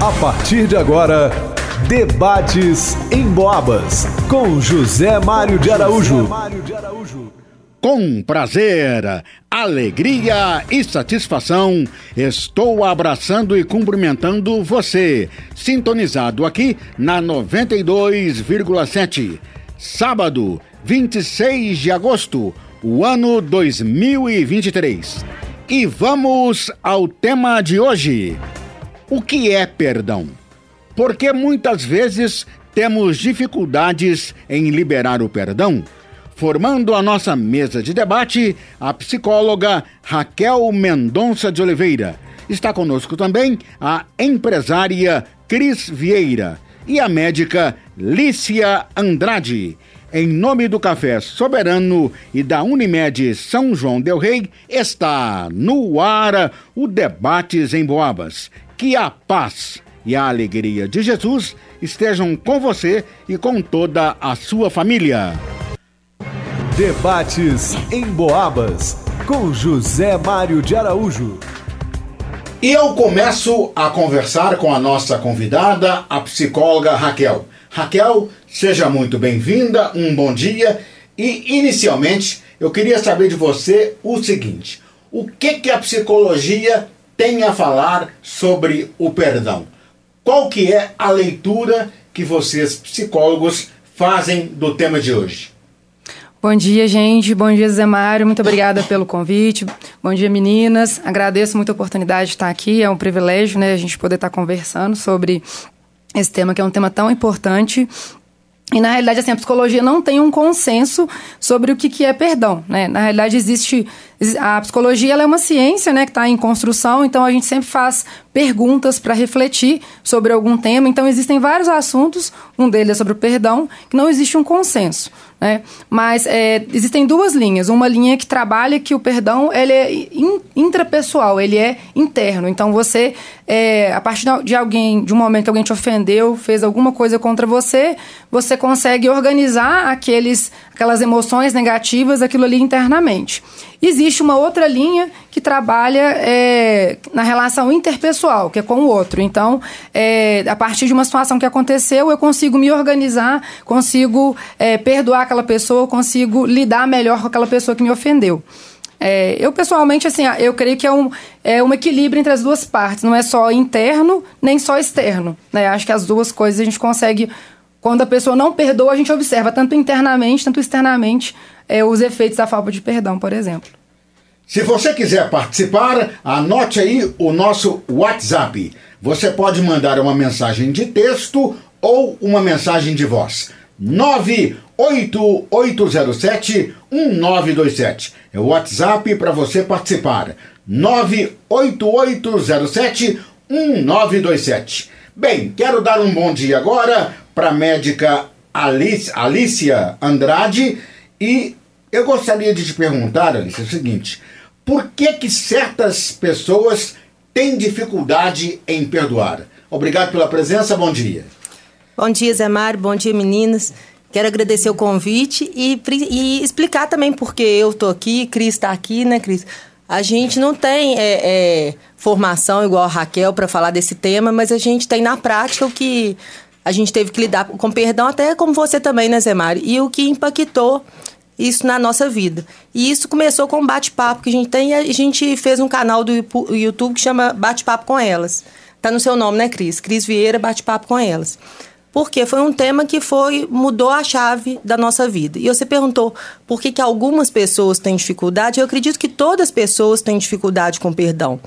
A partir de agora, debates em Boabas com José Mário de Araújo. Com prazer, alegria e satisfação, estou abraçando e cumprimentando você, sintonizado aqui na 92,7. Sábado, 26 de agosto, o ano 2023. E vamos ao tema de hoje. O que é perdão? Porque muitas vezes temos dificuldades em liberar o perdão. Formando a nossa mesa de debate, a psicóloga Raquel Mendonça de Oliveira. Está conosco também a empresária Cris Vieira e a médica Lícia Andrade. Em nome do Café Soberano e da Unimed São João Del Rei, está no ar o Debates em Boabas. Que a paz e a alegria de Jesus estejam com você e com toda a sua família. Debates em Boabas com José Mário de Araújo. E eu começo a conversar com a nossa convidada, a psicóloga Raquel. Raquel, seja muito bem-vinda, um bom dia. E inicialmente eu queria saber de você o seguinte: o que, que a psicologia tem a falar sobre o perdão? Qual que é a leitura que vocês psicólogos fazem do tema de hoje? Bom dia, gente. Bom dia, Zé Mário. Muito obrigada pelo convite. Bom dia, meninas. Agradeço muito a oportunidade de estar aqui. É um privilégio, né, a gente poder estar conversando sobre esse tema que é um tema tão importante e na realidade, assim, a psicologia não tem um consenso sobre o que, que é perdão, né? Na realidade, existe... A psicologia é uma ciência, né, que está em construção, então a gente sempre faz perguntas para refletir sobre algum tema. Então, existem vários assuntos, um deles é sobre o perdão, que não existe um consenso. Né? Mas é, existem duas linhas. Uma linha que trabalha que o perdão ele é in, intrapessoal, ele é interno. Então você, é, a partir de alguém, de um momento que alguém te ofendeu, fez alguma coisa contra você, você consegue organizar aqueles, aquelas emoções negativas, aquilo ali internamente. Existe uma outra linha que trabalha é, na relação interpessoal, que é com o outro. Então, é, a partir de uma situação que aconteceu, eu consigo me organizar, consigo é, perdoar aquela pessoa, consigo lidar melhor com aquela pessoa que me ofendeu. É, eu, pessoalmente, assim, eu creio que é um, é um equilíbrio entre as duas partes. Não é só interno, nem só externo. Né? Acho que as duas coisas a gente consegue... Quando a pessoa não perdoa, a gente observa tanto internamente, tanto externamente, é, os efeitos da falta de perdão, por exemplo. Se você quiser participar, anote aí o nosso WhatsApp. Você pode mandar uma mensagem de texto ou uma mensagem de voz. 98807 1927. É o WhatsApp para você participar. 98807 1927. Bem, quero dar um bom dia agora para a médica Alice, Alicia Andrade e eu gostaria de te perguntar, Alice, o seguinte: por que, que certas pessoas têm dificuldade em perdoar? Obrigado pela presença, bom dia. Bom dia, Zé Mário, bom dia, meninas. Quero agradecer o convite e, e explicar também porque eu estou aqui, Cris está aqui, né, Cris? A gente não tem é, é, formação igual a Raquel para falar desse tema, mas a gente tem na prática o que a gente teve que lidar com perdão, até como você também, né, Zé Mário? E o que impactou isso na nossa vida. E isso começou com um bate-papo que a gente tem. A gente fez um canal do YouTube que chama Bate-Papo com Elas. Tá no seu nome, né, Cris? Cris Vieira, Bate-Papo com Elas. Porque foi um tema que foi mudou a chave da nossa vida. E você perguntou por que, que algumas pessoas têm dificuldade. Eu acredito que todas as pessoas têm dificuldade com perdão.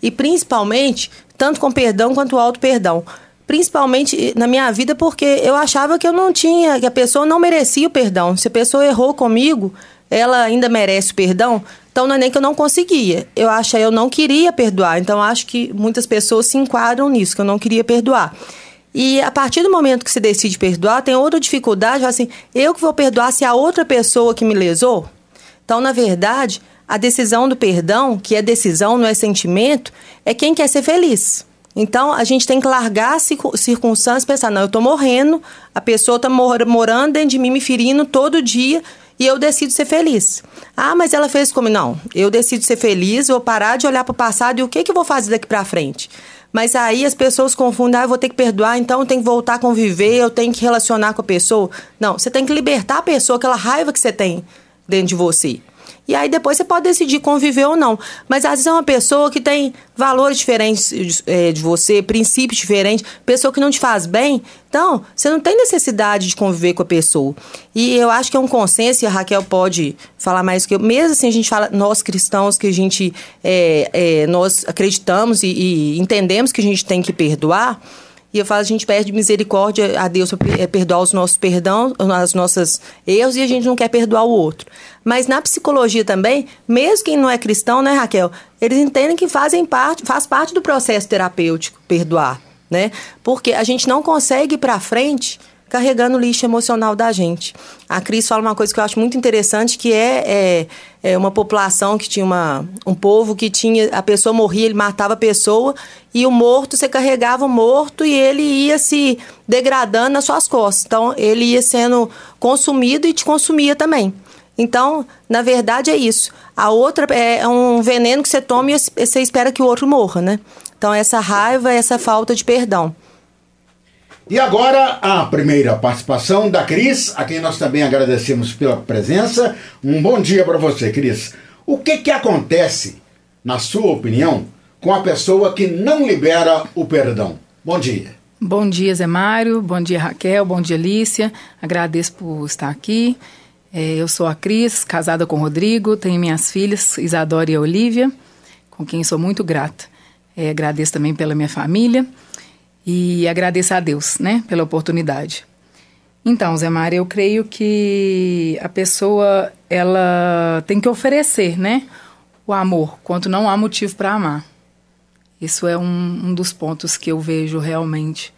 E principalmente, tanto com perdão quanto auto-perdão principalmente na minha vida, porque eu achava que eu não tinha, que a pessoa não merecia o perdão. Se a pessoa errou comigo, ela ainda merece o perdão. Então não é nem que eu não conseguia. Eu acho eu não queria perdoar. Então acho que muitas pessoas se enquadram nisso, que eu não queria perdoar. E a partir do momento que se decide perdoar, tem outra dificuldade, assim, eu que vou perdoar se a outra pessoa que me lesou? Então, na verdade, a decisão do perdão, que é decisão, não é sentimento, é quem quer ser feliz. Então, a gente tem que largar as circunstâncias e pensar, não, eu estou morrendo, a pessoa está morando dentro de mim, me ferindo todo dia, e eu decido ser feliz. Ah, mas ela fez como? Não, eu decido ser feliz, vou parar de olhar para o passado e o que, que eu vou fazer daqui para frente? Mas aí as pessoas confundem, ah, eu vou ter que perdoar, então eu tenho que voltar a conviver, eu tenho que relacionar com a pessoa. Não, você tem que libertar a pessoa, aquela raiva que você tem dentro de você. E aí depois você pode decidir conviver ou não. Mas às vezes é uma pessoa que tem valores diferentes é, de você, princípios diferentes, pessoa que não te faz bem. Então, você não tem necessidade de conviver com a pessoa. E eu acho que é um consenso, e a Raquel pode falar mais que eu. Mesmo assim, a gente fala, nós cristãos, que a gente é, é, nós acreditamos e, e entendemos que a gente tem que perdoar. E eu falo, a gente pede misericórdia a Deus para perdoar os nossos perdão, as nossas erros, e a gente não quer perdoar o outro. Mas na psicologia também, mesmo quem não é cristão, né, Raquel? Eles entendem que fazem parte, faz parte do processo terapêutico perdoar, né? Porque a gente não consegue ir para frente carregando o lixo emocional da gente. A Cris fala uma coisa que eu acho muito interessante, que é, é, é, uma população que tinha uma, um povo que tinha, a pessoa morria, ele matava a pessoa, e o morto, você carregava o morto e ele ia se degradando nas suas costas. Então, ele ia sendo consumido e te consumia também. Então, na verdade, é isso. A outra é um veneno que você toma e você espera que o outro morra, né? Então, essa raiva, essa falta de perdão. E agora a primeira participação da Cris, a quem nós também agradecemos pela presença. Um bom dia para você, Cris. O que, que acontece, na sua opinião, com a pessoa que não libera o perdão? Bom dia. Bom dia, Zé Mário. Bom dia, Raquel. Bom dia, Lícia. Agradeço por estar aqui. É, eu sou a Cris, casada com o Rodrigo. Tenho minhas filhas, Isadora e Olivia, com quem sou muito grata. É, agradeço também pela minha família e agradeço a Deus, né, pela oportunidade. Então, Zé Mário, eu creio que a pessoa ela tem que oferecer, né, o amor, quanto não há motivo para amar. Isso é um, um, dos pontos que eu vejo realmente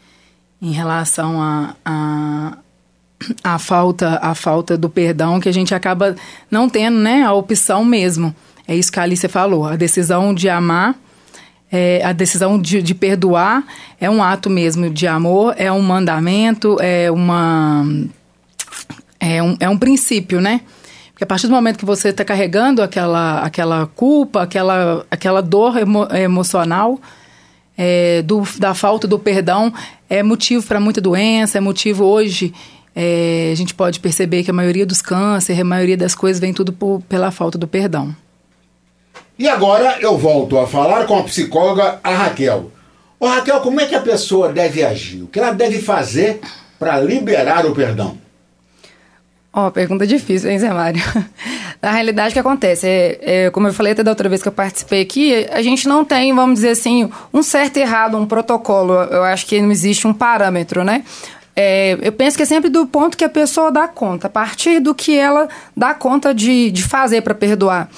em relação a, a, a falta a falta do perdão que a gente acaba não tendo, né, a opção mesmo. É isso que a Alice falou, a decisão de amar é, a decisão de, de, perdoar é um ato mesmo de amor, é um mandamento, é uma. É um, é um princípio, né? Porque a partir do momento que você está carregando aquela, aquela culpa, aquela, aquela dor emo, emocional é, do, da falta do perdão, é motivo para muita doença, é motivo hoje. É, a gente pode perceber que a maioria dos cânceres, a maioria das coisas vem tudo por, pela falta do perdão. E agora eu volto a falar com a psicóloga a Raquel. Ô Raquel, como é que a pessoa deve agir? O que ela deve fazer para liberar o perdão? Ó, oh, pergunta difícil, hein, Zé Mário? Na realidade, o que acontece? É, é, como eu falei até da outra vez que eu participei aqui, a gente não tem, vamos dizer assim, um certo e errado, um protocolo. Eu acho que não existe um parâmetro, né? É, eu penso que é sempre do ponto que a pessoa dá conta, a partir do que ela dá conta de, de fazer para perdoar.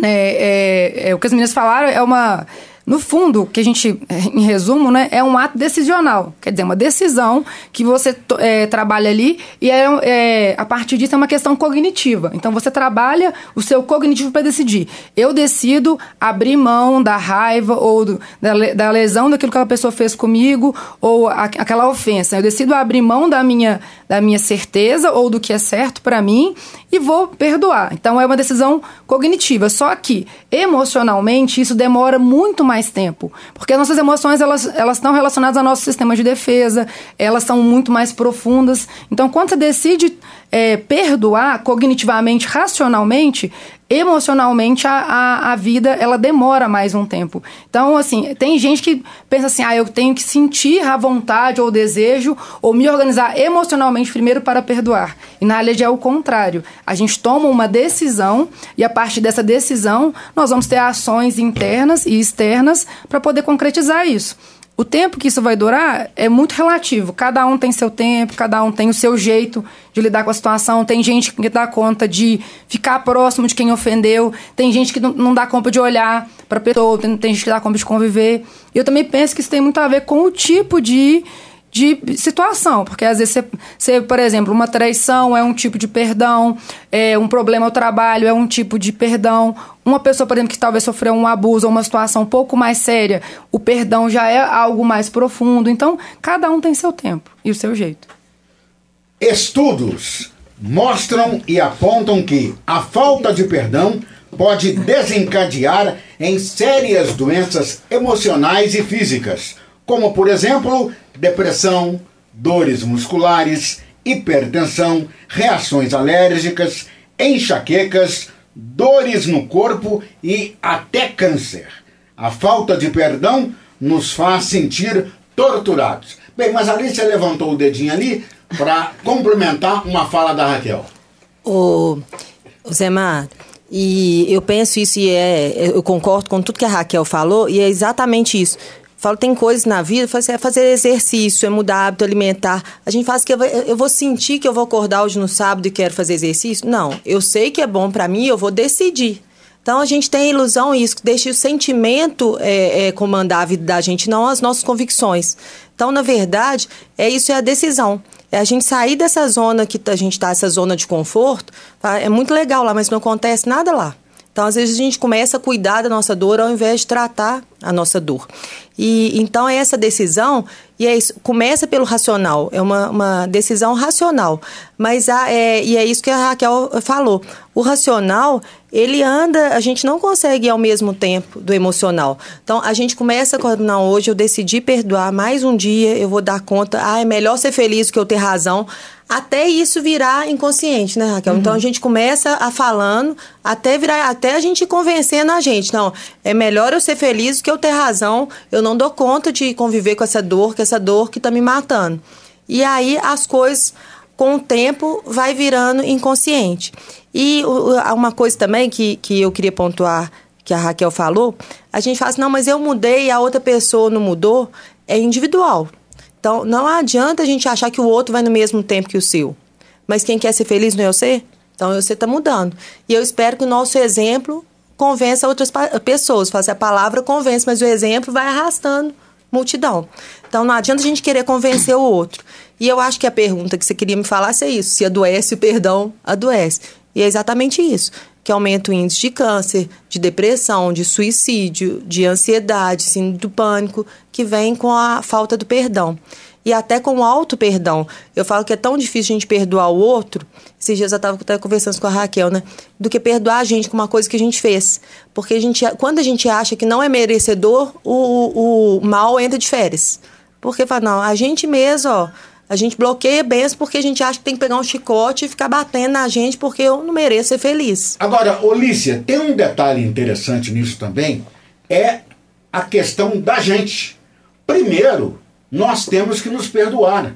É, é, é, o que as meninas falaram é uma no fundo, que a gente, em resumo, né, é um ato decisional. Quer dizer, uma decisão que você é, trabalha ali e é, é, a partir disso é uma questão cognitiva. Então você trabalha o seu cognitivo para decidir. Eu decido abrir mão da raiva ou do, da, da, lesão daquilo que a pessoa fez comigo ou a, aquela ofensa. Eu decido abrir mão da minha, da minha certeza ou do que é certo para mim e vou perdoar. Então é uma decisão cognitiva. Só que emocionalmente isso demora muito mais mais tempo. Porque as nossas emoções, elas, elas estão relacionadas ao nosso sistema de defesa, elas são muito mais profundas. Então, quando você decide é, perdoar cognitivamente, racionalmente, emocionalmente a, a, a, vida ela demora mais um tempo. Então, assim, tem gente que pensa assim, ah, eu tenho que sentir a vontade ou o desejo ou me organizar emocionalmente primeiro para perdoar. E na realidade é o contrário. A gente toma uma decisão e a partir dessa decisão nós vamos ter ações internas e externas para poder concretizar isso. O tempo que isso vai durar é muito relativo. Cada um tem seu tempo, cada um tem o seu jeito de lidar com a situação. Tem gente que dá conta de ficar próximo de quem ofendeu, tem gente que não, dá conta de olhar para a pessoa, tem, tem gente que dá conta de conviver. Eu também penso que isso tem muito a ver com o tipo de de situação, porque às vezes você, por exemplo, uma traição é um tipo de perdão, é um problema ao trabalho é um tipo de perdão, uma pessoa, por exemplo, que talvez sofreu um abuso ou uma situação um pouco mais séria, o perdão já é algo mais profundo. Então, cada um tem seu tempo e o seu jeito. Estudos mostram e apontam que a falta de perdão pode desencadear em sérias doenças emocionais e físicas, como, por exemplo, depressão, dores musculares, hipertensão, reações alérgicas, enxaquecas, dores no corpo e até câncer. A falta de perdão nos faz sentir torturados. Bem, mas a Alicia levantou o dedinho ali para complementar uma fala da Raquel. Ô, Zé Mar, e eu penso isso e é, eu concordo com tudo que a Raquel falou e é exatamente isso. Falo, tem coisas na vida, é fazer exercício, é mudar hábito alimentar. A gente faz que eu vou, sentir que eu vou acordar hoje no sábado e quero fazer exercício? Não, eu sei que é bom para mim, eu vou decidir. Então a gente tem a ilusão isso, que deixa o sentimento é, é, comandar a vida da gente, não as nossas convicções. Então, na verdade, é isso é a decisão. É a gente sair dessa zona que a gente está, essa zona de conforto. É muito legal lá, mas não acontece nada lá. Então, às vezes, a gente começa a cuidar da nossa dor ao invés de tratar a nossa dor. E então é essa decisão, e é isso, começa pelo racional, é uma, uma decisão racional. Mas a, é, e é isso que a Raquel falou. O racional, ele anda, a gente não consegue ir ao mesmo tempo do emocional. Então, a gente começa com, não, hoje eu decidi perdoar mais um dia, eu vou dar conta, ah, é melhor ser feliz do que eu ter razão até isso virar inconsciente, né, Raquel? Uhum. Então a gente começa a falando até virar, até a gente convencendo a gente. Não, é melhor eu ser feliz do que eu ter razão. Eu não dou conta de conviver com essa dor, com essa dor que tá me matando. E aí as coisas, com o tempo, vai virando inconsciente. E uma coisa também que, que eu queria pontuar, que a Raquel falou, a gente fala assim, não, mas eu mudei e a outra pessoa não mudou, é individual. Então, não adianta a gente achar que o outro vai no mesmo tempo que o seu. Mas quem quer ser feliz não é você? Então, você está mudando. E eu espero que o nosso exemplo convença outras pessoas. Faça a palavra convence, mas o exemplo vai arrastando multidão. Então, não adianta a gente querer convencer o outro. E eu acho que a pergunta que você queria me falar é isso: se adoece o perdão, adoece. E é exatamente isso que aumenta o índice de câncer, de depressão, de suicídio, de ansiedade, síndrome do pânico, que vem com a falta do perdão. E até com o auto perdão. Eu falo que é tão difícil a gente perdoar o outro. Esses dias eu estava conversando com a Raquel, né? Do que perdoar a gente com uma coisa que a gente fez. Porque a gente, quando a gente acha que não é merecedor, o, o mal entra de férias. Porque fala, não, a gente mesmo, ó a gente bloqueia bens porque a gente acha que tem que pegar um chicote e ficar batendo na gente porque eu não mereço ser feliz. Agora, Olícia, tem um detalhe interessante nisso também, é a questão da gente. Primeiro, nós temos que nos perdoar.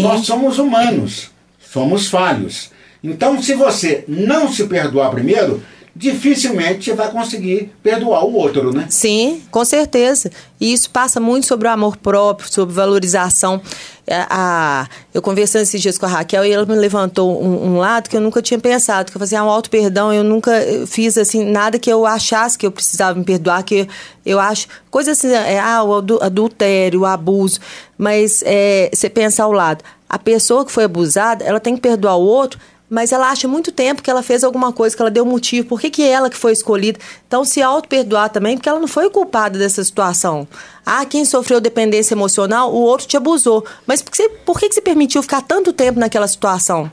Nós somos humanos, somos falhos. Então, se você não se perdoar primeiro, dificilmente vai conseguir perdoar o outro, né? Sim, com certeza. E isso passa muito sobre o amor próprio, sobre valorização. É, a, eu conversando esses dias com a Raquel e ela me levantou um, um lado que eu nunca tinha pensado, que eu fazia um alto perdão, eu nunca fiz assim nada que eu achasse que eu precisava me perdoar, que eu acho coisas assim, é, ah, o adultério, o abuso, mas é, você pensa ao lado, a pessoa que foi abusada, ela tem que perdoar o outro, mas ela acha muito tempo que ela fez alguma coisa, que ela deu motivo, por que, que ela que foi escolhida. Então, se auto-perdoar também, porque ela não foi culpada dessa situação. Ah, quem sofreu dependência emocional, o outro te abusou. Mas por que, por que, que você permitiu ficar tanto tempo naquela situação?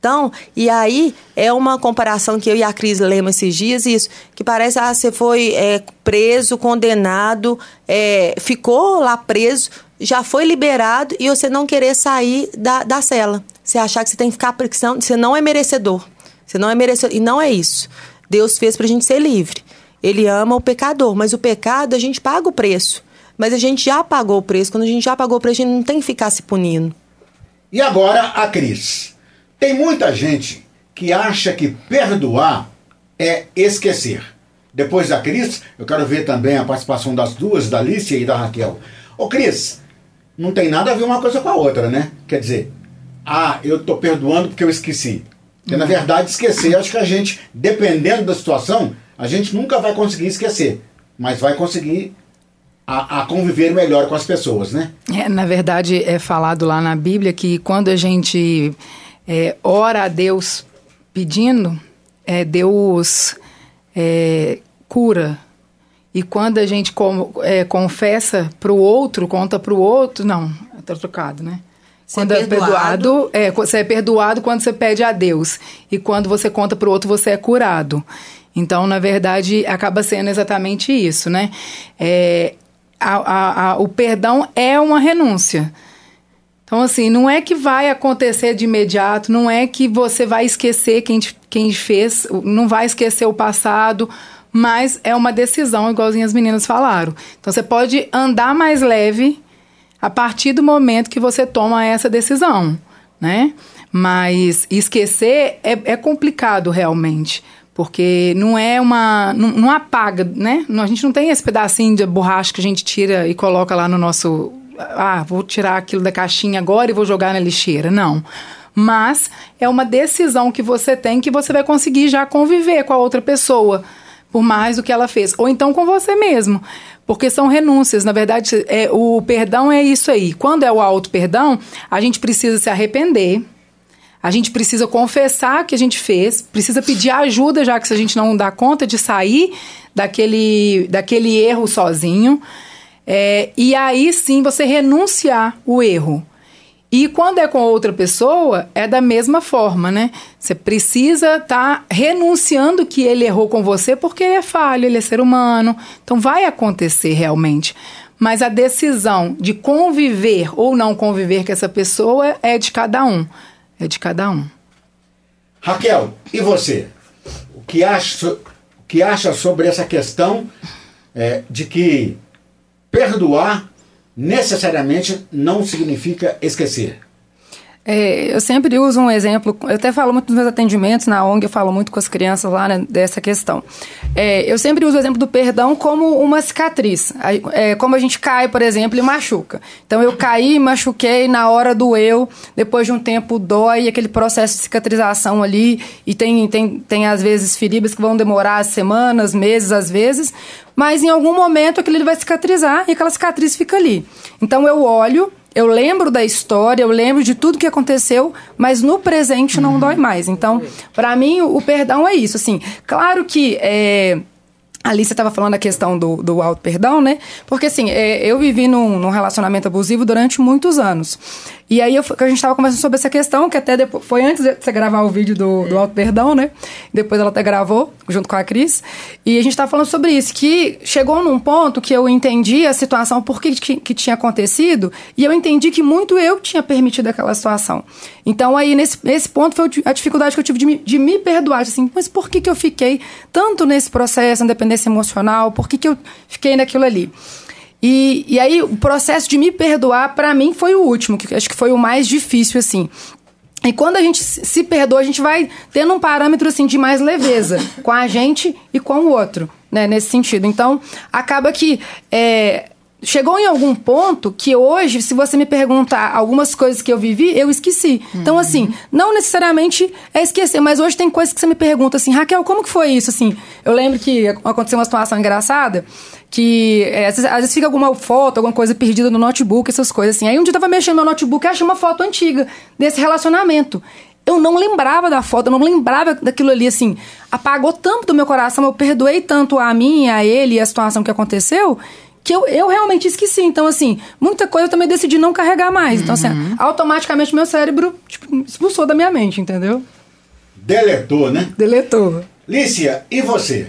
Então, e aí é uma comparação que eu e a Cris lemos esses dias, isso, que parece, ah, você foi é, preso, condenado, é, ficou lá preso, já foi liberado e você não querer sair da, da cela. Você achar que você tem que ficar porque você não é merecedor. Você não é merecedor. E não é isso. Deus fez para a gente ser livre. Ele ama o pecador, mas o pecado a gente paga o preço. Mas a gente já pagou o preço. Quando a gente já pagou o preço, a gente não tem que ficar se punindo. E agora a Cris. Tem muita gente que acha que perdoar é esquecer. Depois da Cris, eu quero ver também a participação das duas, da Alicia e da Raquel. Ô Cris, não tem nada a ver uma coisa com a outra, né? Quer dizer, ah, eu tô perdoando porque eu esqueci. Porque, na verdade, esquecer, acho que a gente, dependendo da situação, a gente nunca vai conseguir esquecer, mas vai conseguir a, a, conviver melhor com as pessoas, né? É, na verdade, é falado lá na Bíblia que quando a gente é, ora a Deus pedindo, é, Deus é, cura e quando a gente com, é, confessa para o outro, conta para o outro, não, está trocado, né? Quando é perdoado, é, você é perdoado quando você pede a Deus. E quando você conta para o outro, você é curado. Então, na verdade, acaba sendo exatamente isso, né? É, a, a, a, o perdão é uma renúncia. Então, assim, não é que vai acontecer de imediato, não é que você vai esquecer quem, quem fez, não vai esquecer o passado, mas é uma decisão, igualzinho as meninas falaram. Então, você pode andar mais leve a partir do momento que você toma essa decisão, né? Mas esquecer é, é complicado realmente. Porque não é uma. Não, não, apaga, né? A gente não tem esse pedacinho de borracha que a gente tira e coloca lá no nosso. Ah, vou tirar aquilo da caixinha agora e vou jogar na lixeira. Não. Mas é uma decisão que você tem que você vai conseguir já conviver com a outra pessoa, por mais do que ela fez. Ou então com você mesmo. Porque são renúncias. Na verdade, é, o perdão é isso aí. Quando é o auto-perdão, a gente precisa se arrepender a gente precisa confessar que a gente fez, precisa pedir ajuda, já que se a gente não dá conta de sair daquele, daquele erro sozinho. É, e aí sim você renunciar o erro. E quando é com outra pessoa, é da mesma forma, né? Você precisa estar tá renunciando que ele errou com você porque ele é falho, ele é ser humano. Então vai acontecer realmente. Mas a decisão de conviver ou não conviver com essa pessoa é de cada um é de cada um. Raquel, e você? O que acha, o que acha sobre essa questão é, de que perdoar necessariamente não significa esquecer? É, eu sempre uso um exemplo, eu até falo muito nos meus atendimentos na ONG, eu falo muito com as crianças lá né, dessa questão. É, eu sempre uso o exemplo do perdão como uma cicatriz. É, como a gente cai, por exemplo, e machuca. Então eu caí, machuquei, na hora doeu, depois de um tempo dói, aquele processo de cicatrização ali, e tem, tem, tem às vezes feridas que vão demorar semanas, meses às vezes, mas em algum momento aquilo vai cicatrizar e aquela cicatriz fica ali. Então eu olho eu lembro da história, eu lembro de tudo que aconteceu, mas no presente não uhum. dói mais. Então, para mim, o, o, perdão é isso. Assim, claro que é, Ali você estava falando a questão do, do auto-perdão, né? Porque assim, é, eu vivi num, num, relacionamento abusivo durante muitos anos. E aí eu, a gente estava conversando sobre essa questão, que até depois, foi antes de você gravar o vídeo do, do auto-perdão, né? Depois ela até gravou, junto com a Cris. E a gente estava falando sobre isso, que chegou num ponto que eu entendi a situação, por que, que tinha acontecido, e eu entendi que muito eu tinha permitido aquela situação. Então aí, nesse, nesse ponto, foi a dificuldade que eu tive de me, de me perdoar. Assim, mas por que, que eu fiquei tanto nesse processo, independência emocional? Por que, que eu fiquei naquilo ali? E, e aí, o processo de me perdoar, para mim, foi o último, que acho que foi o mais difícil, assim. E quando a gente se perdoa, a gente vai tendo um parâmetro assim de mais leveza com a gente e com o outro, né? Nesse sentido. Então, acaba que é, chegou em algum ponto que hoje, se você me perguntar algumas coisas que eu vivi, eu esqueci. Uhum. Então, assim, não necessariamente é esquecer, mas hoje tem coisas que você me pergunta assim, Raquel, como que foi isso? Assim, eu lembro que aconteceu uma situação engraçada que é, às, vezes, às, vezes, fica alguma foto, alguma coisa perdida no notebook, essas coisas assim. Aí um dia eu tava mexendo no notebook e achei uma foto antiga desse relacionamento. Eu não lembrava da foto, eu não lembrava daquilo ali, assim. Apagou tanto do meu coração, eu perdoei tanto a mim, a ele e a situação que aconteceu, que eu, eu realmente esqueci. Então, assim, muita coisa eu também decidi não carregar mais. Então, assim, uhum. automaticamente meu cérebro tipo, expulsou da minha mente, entendeu? Deletou, né? Deletou. Lícia, e você?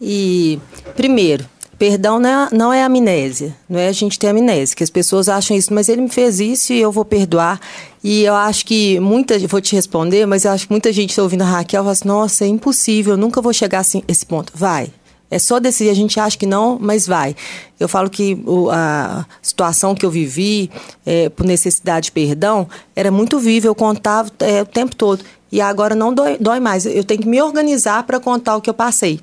E, primeiro, Perdão não é, não é amnésia, não é a gente ter amnésia, que as pessoas acham isso, mas ele me fez isso e eu vou perdoar. E eu acho que muita, vou te responder, mas eu acho que muita gente está ouvindo a Raquel fala assim, nossa, é impossível, eu nunca vou chegar assim, esse ponto. Vai, é só decidir, a gente acha que não, mas vai. Eu falo que a situação que eu vivi, é, por necessidade de perdão, era muito viva, eu contava é, o tempo todo. E agora não dói, dói mais. Eu tenho que me organizar para contar o que eu passei.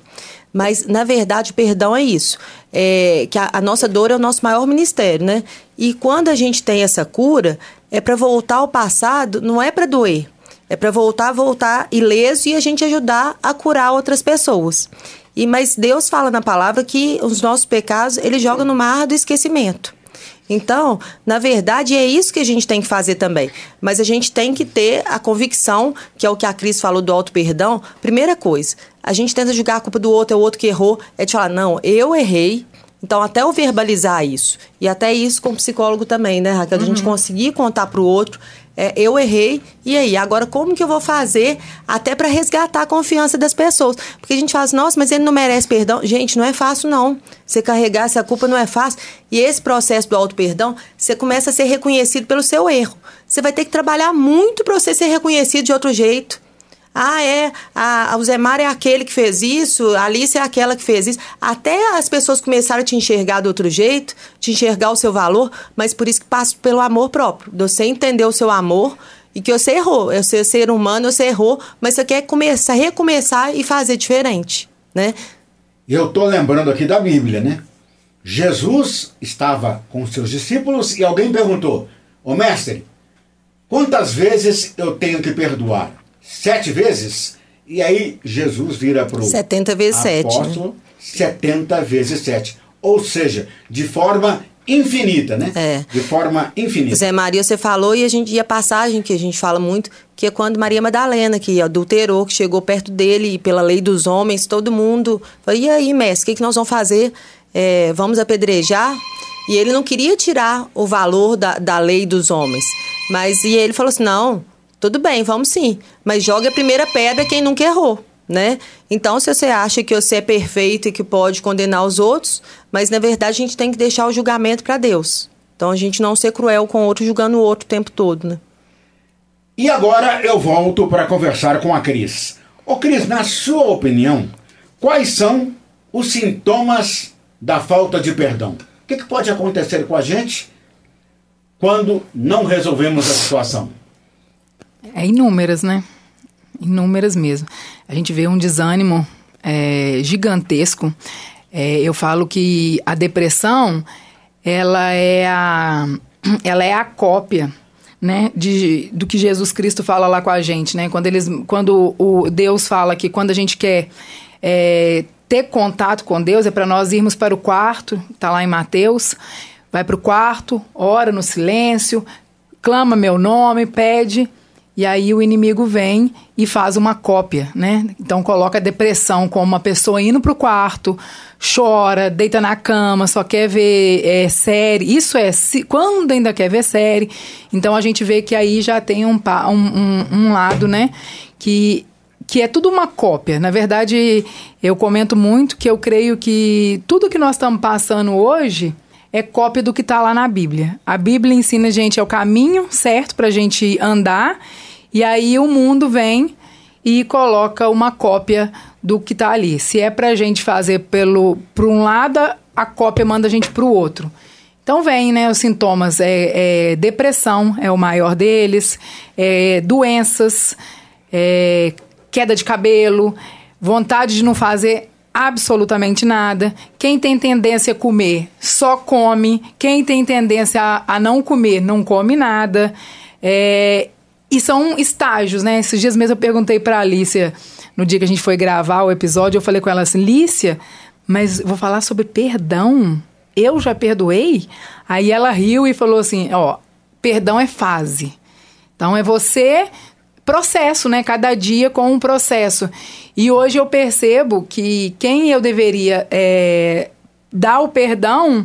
Mas, na verdade, perdão é isso. É, que a, a, nossa dor é o nosso maior ministério, né? E quando a gente tem essa cura, é para voltar ao passado, não é para doer. É para voltar, voltar ileso e a gente ajudar a curar outras pessoas. E mas Deus fala na palavra que os nossos pecados ele joga no mar do esquecimento. Então, na verdade, é isso que a gente tem que fazer também. Mas a gente tem que ter a convicção, que é o que a Cris falou do auto-perdão. Primeira coisa, a gente tenta julgar a culpa do outro, é o outro que errou. É de falar, não, eu errei. Então, até eu verbalizar isso. E até isso com o psicólogo também, né, Raquel? A gente uhum. conseguir contar para o outro é, eu errei, e aí? Agora, como que eu vou fazer até para resgatar a confiança das pessoas? Porque a gente fala assim, nossa, mas ele não merece perdão. Gente, não é fácil, não. Você carregar essa culpa não é fácil. E esse processo do auto-perdão, você começa a ser reconhecido pelo seu erro. Você vai ter que trabalhar muito para você ser reconhecido de outro jeito. Ah, é, a, o Zé Mário é aquele que fez isso, a Alice é aquela que fez isso. Até as pessoas começaram a te enxergar do outro jeito, te enxergar o seu valor, mas por isso que passa pelo amor próprio. Você entender o seu amor e que você errou. Eu ser ser humano, você errou, mas você quer começar, recomeçar e fazer diferente, né? Eu estou lembrando aqui da Bíblia, né? Jesus estava com seus discípulos e alguém perguntou: Ô mestre, quantas vezes eu tenho que perdoar? Sete vezes. E aí Jesus vira para o 70 vezes né? apóstolo, 7. 70 vezes 7. Ou seja, de forma infinita, né? É. De forma infinita. Zé Maria, você falou e a gente e a passagem que a gente fala muito, que é quando Maria Madalena, que adulterou, que chegou perto dele e pela lei dos homens, todo mundo falou, e aí, mestre, o que, que nós vamos fazer? É, vamos apedrejar? E ele não queria tirar o valor da, da lei dos homens. Mas e ele falou assim, não, tudo bem, vamos sim. Mas joga a primeira pedra quem nunca errou, né? Então, se você acha que você é perfeito e que pode condenar os outros, mas na verdade a gente tem que deixar o julgamento para Deus. Então, a gente não ser cruel com o outro, julgando o outro o tempo todo, né? E agora eu volto para conversar com a Cris. Ô Cris, na sua opinião, quais são os sintomas da falta de perdão? O que, que pode acontecer com a gente quando não resolvemos a situação? É inúmeras, né? Inúmeras mesmo. A gente vê um desânimo é, gigantesco. É, eu falo que a depressão, ela é a, ela é a cópia né, de, do que Jesus Cristo fala lá com a gente, né? Quando, eles, quando o Deus fala que quando a gente quer é, ter contato com Deus, é para nós irmos para o quarto, está lá em Mateus, vai para o quarto, ora no silêncio, clama meu nome, pede e aí o inimigo vem e faz uma cópia, né? Então coloca a depressão como uma pessoa indo pro quarto, chora, deita na cama, só quer ver é, série. Isso é se, quando ainda quer ver série. Então a gente vê que aí já tem um, um, um, lado, né? Que que é tudo uma cópia. Na verdade, eu comento muito que eu creio que tudo que nós estamos passando hoje é cópia do que está lá na Bíblia. A Bíblia ensina a gente é o caminho certo para a gente andar e aí o mundo vem e coloca uma cópia do que está ali. Se é para a gente fazer pelo para um lado, a cópia manda a gente para o outro. Então vem, né, os sintomas é, é depressão é o maior deles, é, doenças, é, queda de cabelo, vontade de não fazer absolutamente nada. Quem tem tendência a comer só come. Quem tem tendência a, a não comer não come nada. É, e são estágios, né? Esses dias mesmo eu perguntei pra Alicia, no dia que a gente foi gravar o episódio, eu falei com ela assim: Lícia, mas vou falar sobre perdão. Eu já perdoei? Aí ela riu e falou assim: ó, perdão é fase. Então é você processo, né? Cada dia com um processo. E hoje eu percebo que quem eu deveria é, dar o perdão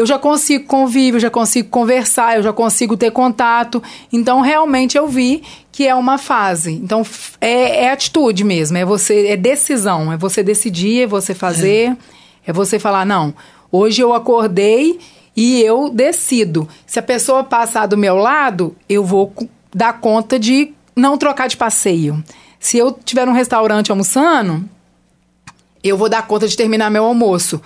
eu já consigo conviver, eu já consigo conversar, eu já consigo ter contato. Então, realmente, eu vi que é uma fase. Então, é, é atitude mesmo, é você, é decisão, é você decidir, é você fazer, é, é você falar, não, hoje eu acordei e eu decido. Se a pessoa passar do meu lado, eu vou dar conta de não trocar de passeio. Se eu tiver um restaurante almoçando, eu vou dar conta de terminar meu almoço.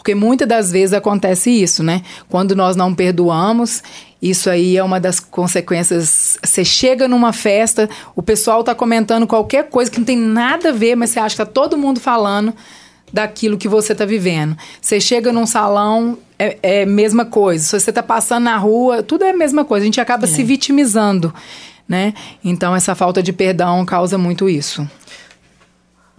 Porque muitas das vezes acontece isso, né? Quando nós não perdoamos, isso aí é uma das consequências. Você chega numa festa, o pessoal está comentando qualquer coisa que não tem nada a ver, mas você acha que está todo mundo falando daquilo que você está vivendo. Você chega num salão, é, é mesma coisa. Se você está passando na rua, tudo é a mesma coisa. A gente acaba é. se vitimizando, né? Então, essa falta de perdão causa muito isso.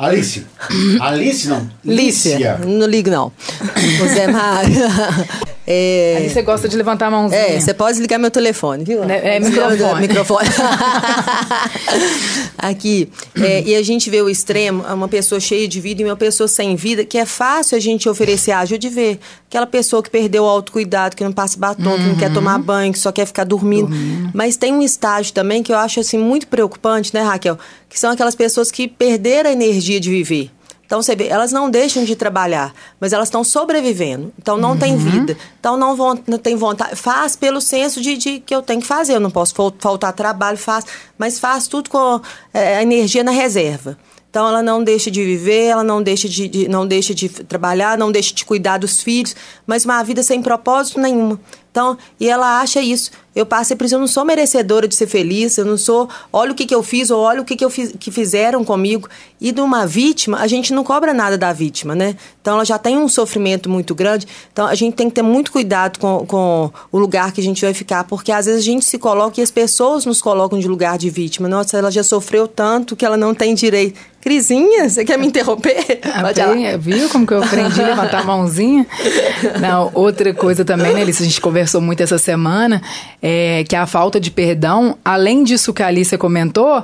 Alice. Alice não. Lícia. Não ligo, não. O Zé Mário. É... Aí você gosta de levantar a mãozinha. É, você pode ligar meu telefone, viu? É, é microfone. microfone. Aqui. É, e a gente vê o extremo, uma pessoa cheia de vida e uma pessoa sem vida, que é fácil a gente oferecer ajuda de ver. Aquela pessoa que perdeu o autocuidado, que não passa batom, uhum. que não quer tomar banho, que só quer ficar dormindo. dormindo. Mas tem um estágio também que eu acho assim muito preocupante, né, Raquel? Que são aquelas pessoas que perderam a energia de viver. Então, você vê, elas não deixam de trabalhar, mas elas estão sobrevivendo. Então, não uhum. tem vida. Então, não, vão, não tem vontade. Faz pelo senso de, de, que eu tenho que fazer. Eu não posso faltar trabalho, faz. Mas faz tudo com é, a energia na reserva. Então ela não deixa de viver, ela não deixa de, de, não deixa de trabalhar, não deixa de cuidar dos filhos, mas uma vida sem propósito nenhuma. Então, e ela acha isso. Eu passei por isso, eu não sou merecedora de ser feliz, eu não sou, olha o que, que eu fiz, ou olha o que, que, eu fiz, que fizeram comigo. E de uma vítima, a gente não cobra nada da vítima, né? Então ela já tem um sofrimento muito grande. Então a gente tem que ter muito cuidado com, com o lugar que a gente vai ficar, porque às vezes a gente se coloca e as pessoas nos colocam de lugar de vítima. Nossa, ela já sofreu tanto que ela não tem direito. Crisinha, você quer me interromper? Pode viu como que eu aprendi a levantar a mãozinha? Não, outra coisa também, né, Alice, a gente conversou muito essa semana, é que a falta de perdão, além disso que a Alice comentou,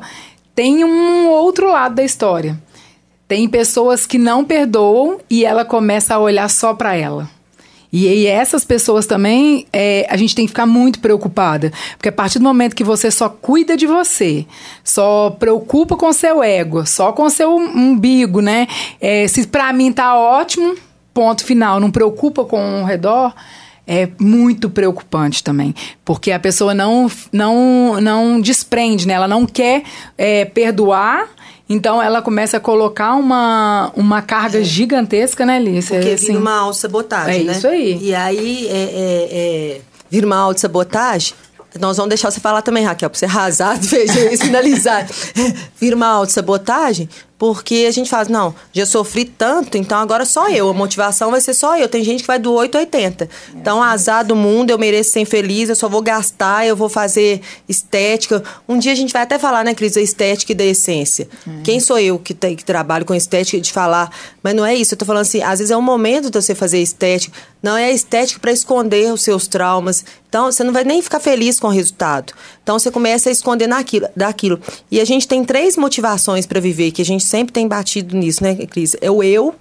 tem um outro lado da história. Tem pessoas que não perdoam e ela começa a olhar só para ela. E, e essas pessoas também, é, a gente tem que ficar muito preocupada. Porque a partir do momento que você só cuida de você, só preocupa com seu ego, só com seu umbigo, né? É, se para mim tá ótimo, ponto final, não preocupa com o redor, é muito preocupante também, porque a pessoa não, não, não desprende, né? Ela não quer é, perdoar então ela começa a colocar uma, uma carga é. gigantesca, né, Alice? Porque assim, vira uma auto-sabotagem, é né? isso aí. E aí é, é, é, vira uma auto-sabotagem. Nós vamos deixar você falar também, Raquel, para você arrasar, veja isso, finalizar. vira uma auto-sabotagem, porque a gente fala, não, já sofri tanto, então agora só eu. A motivação vai ser só eu. Tem gente que vai do 8 ao 80. Então, azar do mundo, eu mereço ser feliz, eu só vou gastar, eu vou fazer estética. Um dia a gente vai até falar, né, Cris, da estética e da essência. Uhum. Quem sou eu que, que trabalho com estética de falar? Mas não é isso. Eu tô falando assim, às vezes é um momento de você fazer estética. Não é estética para esconder os seus traumas. Então, você não vai nem ficar feliz com o resultado. Então, você começa a esconder naquilo, daquilo. E a gente tem três motivações para viver que a gente sempre tem batido nisso, né, Cris? É o eu,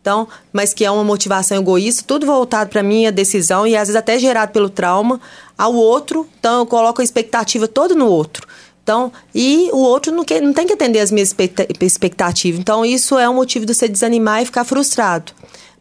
então, mas que é uma motivação egoísta, tudo voltado para minha decisão e às vezes até gerado pelo trauma, ao outro, então eu coloco a expectativa toda no outro. Então, e o outro não, quer, não tem que atender as minhas expectativas. Então, isso é um motivo de você desanimar e ficar frustrado.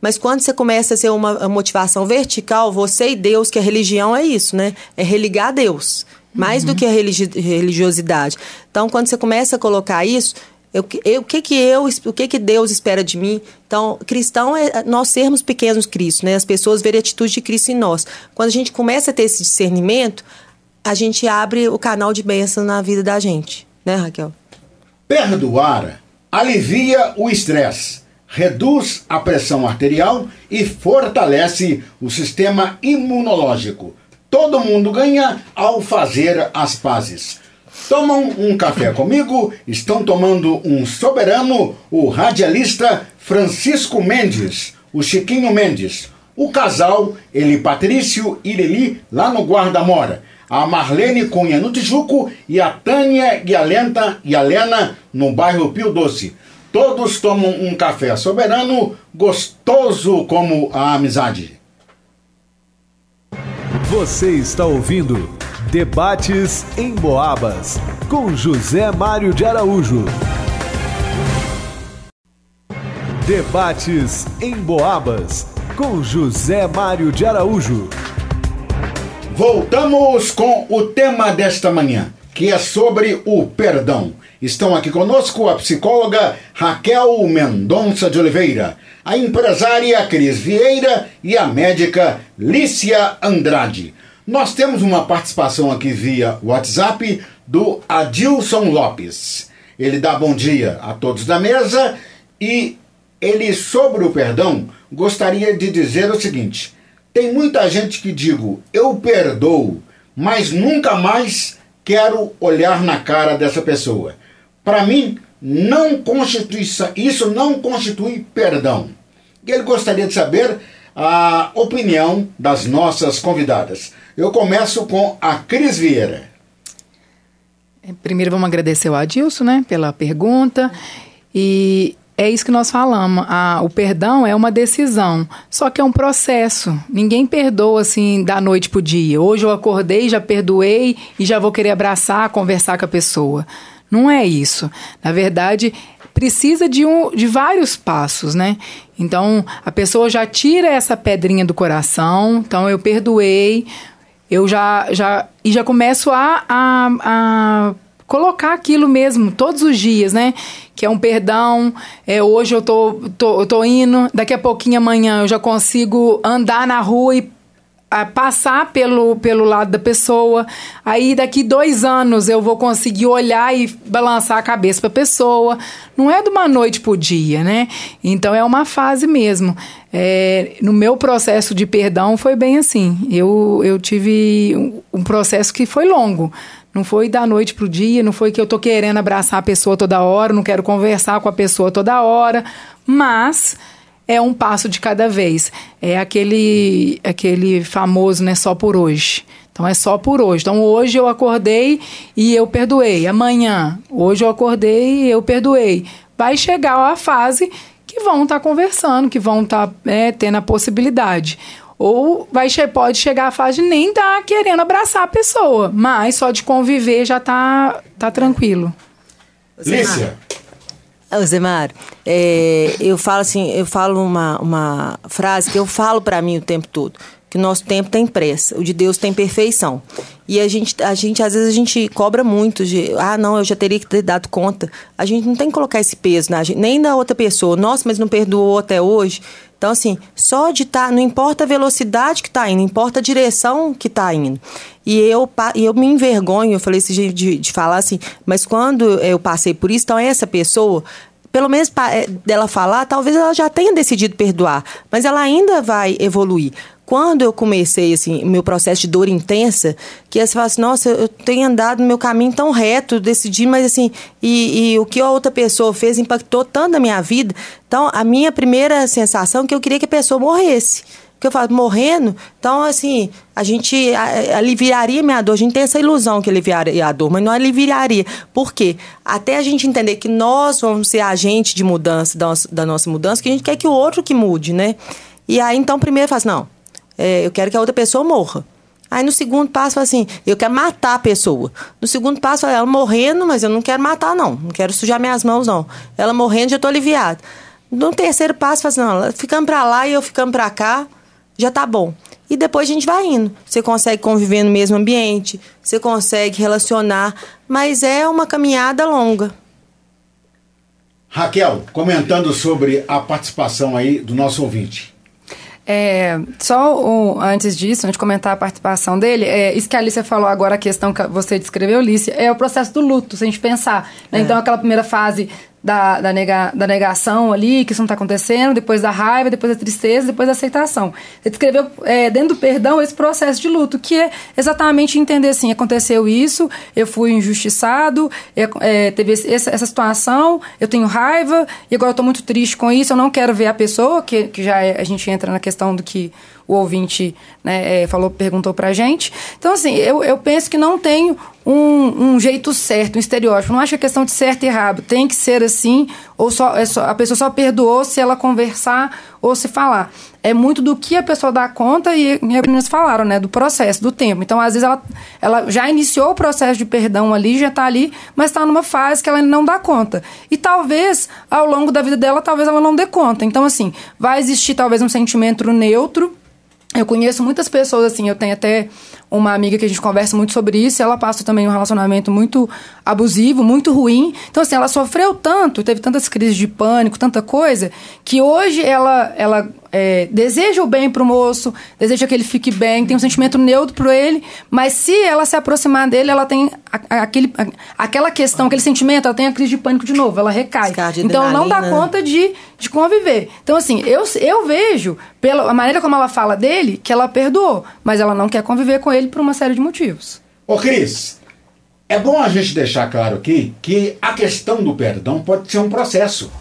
Mas quando você começa a ser uma motivação vertical, você e Deus, que a religião é isso, né? É religar a Deus. Mais uhum. do que a religi religiosidade. Então, quando você começa a colocar isso, eu, eu, o que que eu, o que que Deus espera de mim? Então, cristão é nós sermos pequenos Cristo, né? As pessoas verem a atitude de Cristo em nós. Quando a gente começa a ter esse discernimento, a gente abre o canal de bênção na vida da gente, né, Raquel? Perdoar alivia o estresse, reduz a pressão arterial e fortalece o sistema imunológico. Todo mundo ganha ao fazer as pazes. Tomam um café comigo, estão tomando um soberano, o radialista Francisco Mendes, o Chiquinho Mendes, o casal Eli Patrício e Lili lá no Guarda-Mora, a Marlene Cunha no Tijuco e a Tânia e a Lena no bairro Pio Doce. Todos tomam um café soberano, gostoso como a amizade. Você está ouvindo Debates em Boabas, com José Mário de Araújo. Debates em Boabas, com José Mário de Araújo. Voltamos com o tema desta manhã, que é sobre o perdão. Estão aqui conosco a psicóloga Raquel Mendonça de Oliveira, a empresária Cris Vieira e a médica Lícia Andrade. Nós temos uma participação aqui via WhatsApp do Adilson Lopes. Ele dá bom dia a todos da mesa e ele, sobre o perdão, gostaria de dizer o seguinte: tem muita gente que digo, eu perdoo, mas nunca mais quero olhar na cara dessa pessoa. Para mim, não constitui, isso não constitui perdão. E ele gostaria de saber a opinião das nossas convidadas. Eu começo com a Cris Vieira. É, primeiro vamos agradecer o Adilson, né, pela pergunta. E é isso que nós falamos. O perdão é uma decisão, só que é um processo. Ninguém perdoa assim da noite pro dia. Hoje eu acordei, já perdoei e já vou querer abraçar, conversar com a pessoa. Não é isso. Na verdade, precisa de, um, de vários passos, né? Então, a pessoa já tira essa pedrinha do coração. Então, eu perdoei, eu já, já e já começo a, a, a colocar aquilo mesmo todos os dias, né? Que é um perdão. É, hoje eu tô, tô, eu tô indo, daqui a pouquinho amanhã eu já consigo andar na rua e a passar pelo, pelo lado da pessoa. Aí daqui dois anos eu vou conseguir olhar e balançar a cabeça para a pessoa. Não é de uma noite para o dia, né? Então é uma fase mesmo. É, no meu processo de perdão foi bem assim. Eu, eu tive um, um processo que foi longo. Não foi da noite para o dia, não foi que eu tô querendo abraçar a pessoa toda hora, não quero conversar com a pessoa toda hora, mas é um passo de cada vez. É aquele, aquele famoso, né, só por hoje. Então é só por hoje. Então hoje eu acordei e eu perdoei. Amanhã, hoje eu acordei e eu perdoei. Vai chegar a fase que vão estar tá conversando, que vão estar tá, é, tendo a possibilidade. Ou vai, pode chegar a fase de nem tá querendo abraçar a pessoa, mas só de conviver já tá, tá tranquilo. Lícia. Ô, Zemar, é, eu falo assim, eu falo uma, uma frase que eu falo para mim o tempo todo, que o nosso tempo tem pressa, o de Deus tem perfeição. E a gente, a gente, às vezes, a gente cobra muito de, ah, não, eu já teria que ter dado conta. A gente não tem que colocar esse peso na gente, nem da outra pessoa. Nossa, mas não perdoou até hoje. Então, assim, só de estar, tá, não importa a velocidade que está indo, importa a direção que está indo. E eu, eu me envergonho, eu falei assim, de, de falar assim, mas quando eu passei por isso, então essa pessoa, pelo menos eh, dela falar, talvez ela já tenha decidido perdoar, mas ela ainda vai evoluir quando eu comecei, assim, meu processo de dor intensa, que você fala assim, nossa, eu tenho andado no meu caminho tão reto, decidi, mas assim, e, e o que a outra pessoa fez impactou tanto a minha vida. Então, a minha primeira sensação é que eu queria que a pessoa morresse que eu falo, morrendo, então, assim, a gente aliviaria minha dor. A gente tem essa ilusão que aliviaria a dor, mas não aliviaria. Por quê? Até a gente entender que nós vamos ser agente de mudança, da nossa, da nossa mudança, que a gente quer que o outro que mude, né? E aí, então, primeiro faz, não, é, eu quero que a outra pessoa morra. Aí no segundo passo, fala assim, eu quero matar a pessoa. No segundo passo, ela morrendo, mas eu não quero matar, não. Não quero sujar minhas mãos, não. Ela morrendo, já estou aliviado. No terceiro passo, fala assim, não, ela ficando para lá e eu ficando para cá, já tá bom. E depois a gente vai indo. Você consegue conviver no mesmo ambiente, você consegue relacionar, mas é uma caminhada longa. Raquel, comentando sobre a participação aí do nosso ouvinte. É, só antes disso, antes de comentar a participação dele, é, isso que a Alicia falou agora, a questão que você descreveu, Alicia, é o processo do luto, se a gente pensar. Né? É. Então, aquela primeira fase da, da, nega, da negação ali, que isso não está acontecendo, depois da raiva, depois da tristeza, depois da aceitação. Você descreveu é, dentro do perdão esse processo de luto, que é exatamente entender assim, aconteceu isso, eu fui injustiçado, é, é, teve essa, essa, situação, eu tenho raiva, e agora eu estou muito triste com isso, eu não quero ver a pessoa, que, que já é, a gente entra na questão do que o ouvinte né, é, falou, perguntou pra gente. Então, assim, eu, eu penso que não tem um, um, jeito certo, um estereótipo. Não acho que é questão de certo e errado. Tem que ser assim, ou só, é só, a pessoa só perdoou se ela conversar ou se falar. É muito do que a pessoa dá conta e, e as meninas falaram, né? Do processo, do tempo. Então, às vezes, ela, ela já iniciou o processo de perdão ali, já está ali, mas está numa fase que ela não dá conta. E talvez, ao longo da vida dela, talvez ela não dê conta. Então, assim, vai existir talvez um sentimento neutro eu conheço muitas pessoas, assim, eu tenho até uma amiga que a gente conversa muito sobre isso, ela passa também um relacionamento muito abusivo, muito ruim. Então, assim, ela sofreu tanto, teve tantas crises de pânico, tanta coisa, que hoje ela, ela é, deseja o bem pro moço, deseja que ele fique bem, tem um sentimento neutro pro ele, mas se ela se aproximar dele, ela tem a, aquele, a, aquela questão, aquele sentimento, ela tem a crise de pânico de novo, ela recai. Então não dá conta de, de conviver. Então, assim, eu, eu vejo, pela maneira como ela fala dele, que ela perdoou, mas ela não quer conviver com ele por uma série de motivos. Ô, Cris, é bom a gente deixar claro aqui que a questão do perdão pode ser um processo.